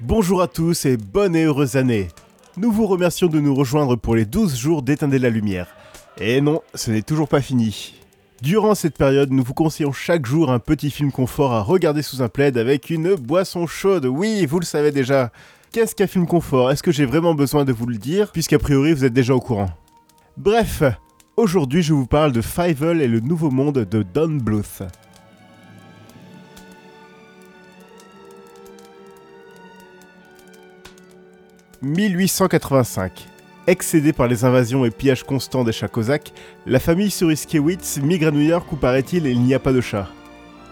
Bonjour à tous et bonne et heureuse année Nous vous remercions de nous rejoindre pour les 12 jours d'éteindre la lumière. Et non, ce n'est toujours pas fini. Durant cette période, nous vous conseillons chaque jour un petit film confort à regarder sous un plaid avec une boisson chaude. Oui, vous le savez déjà. Qu'est-ce qu'un film confort? Est-ce que j'ai vraiment besoin de vous le dire Puisqu'a priori vous êtes déjà au courant? Bref, aujourd'hui je vous parle de Fievel et le nouveau monde de Don Bluth. 1885. Excédée par les invasions et pillages constants des chats cosaques, la famille Suriskiewicz migre à New York où paraît-il il n'y a pas de chat.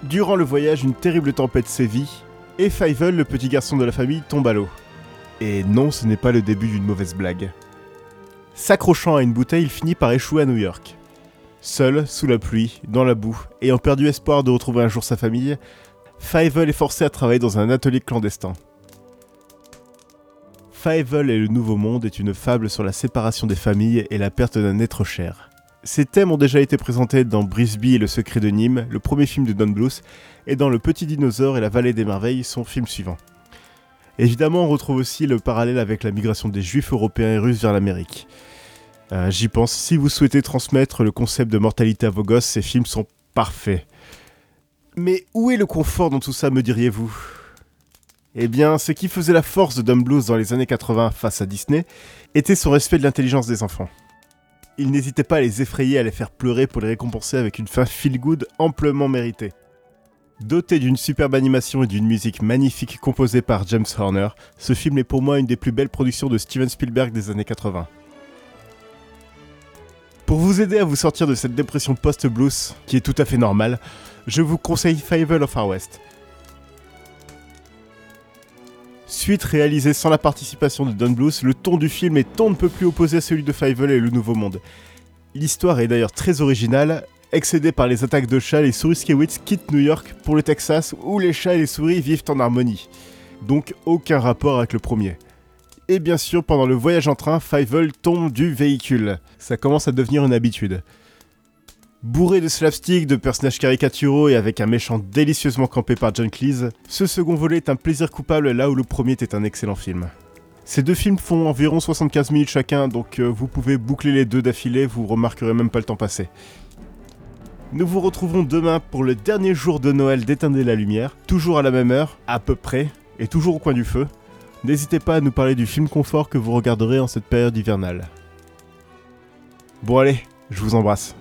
Durant le voyage, une terrible tempête sévit, et Fievel, le petit garçon de la famille, tombe à l'eau. Et non, ce n'est pas le début d'une mauvaise blague. S'accrochant à une bouteille, il finit par échouer à New York. Seul, sous la pluie, dans la boue, ayant perdu espoir de retrouver un jour sa famille, Fievel est forcé à travailler dans un atelier clandestin. Fievel et le Nouveau Monde est une fable sur la séparation des familles et la perte d'un être cher. Ces thèmes ont déjà été présentés dans Brisby et le secret de Nîmes, le premier film de Don Bluth, et dans Le Petit Dinosaure et la Vallée des Merveilles, son film suivant. Évidemment, on retrouve aussi le parallèle avec la migration des juifs européens et russes vers l'Amérique. Euh, j'y pense, si vous souhaitez transmettre le concept de mortalité à vos gosses, ces films sont parfaits. Mais où est le confort dans tout ça, me diriez-vous? Eh bien, ce qui faisait la force de Dumb Blues dans les années 80 face à Disney était son respect de l'intelligence des enfants. Il n'hésitait pas à les effrayer, à les faire pleurer pour les récompenser avec une fin feel good amplement méritée. Doté d'une superbe animation et d'une musique magnifique composée par James Horner, ce film est pour moi une des plus belles productions de Steven Spielberg des années 80. Pour vous aider à vous sortir de cette dépression post-blues, qui est tout à fait normale, je vous conseille Fable of Far West, Suite réalisée sans la participation de Don Bluth, le ton du film est on ne peut plus opposé à celui de Fievel et le Nouveau Monde. L'histoire est d'ailleurs très originale. Excédée par les attaques de chats, les Souris quittent New York pour le Texas où les chats et les souris vivent en harmonie. Donc aucun rapport avec le premier. Et bien sûr, pendant le voyage en train, Fievel tombe du véhicule. Ça commence à devenir une habitude. Bourré de slapstick, de personnages caricaturaux et avec un méchant délicieusement campé par John Cleese, ce second volet est un plaisir coupable là où le premier était un excellent film. Ces deux films font environ 75 minutes chacun, donc euh, vous pouvez boucler les deux d'affilée, vous remarquerez même pas le temps passé. Nous vous retrouverons demain pour le dernier jour de Noël d'éteindre la lumière, toujours à la même heure, à peu près, et toujours au coin du feu. N'hésitez pas à nous parler du film confort que vous regarderez en cette période hivernale. Bon allez, je vous embrasse.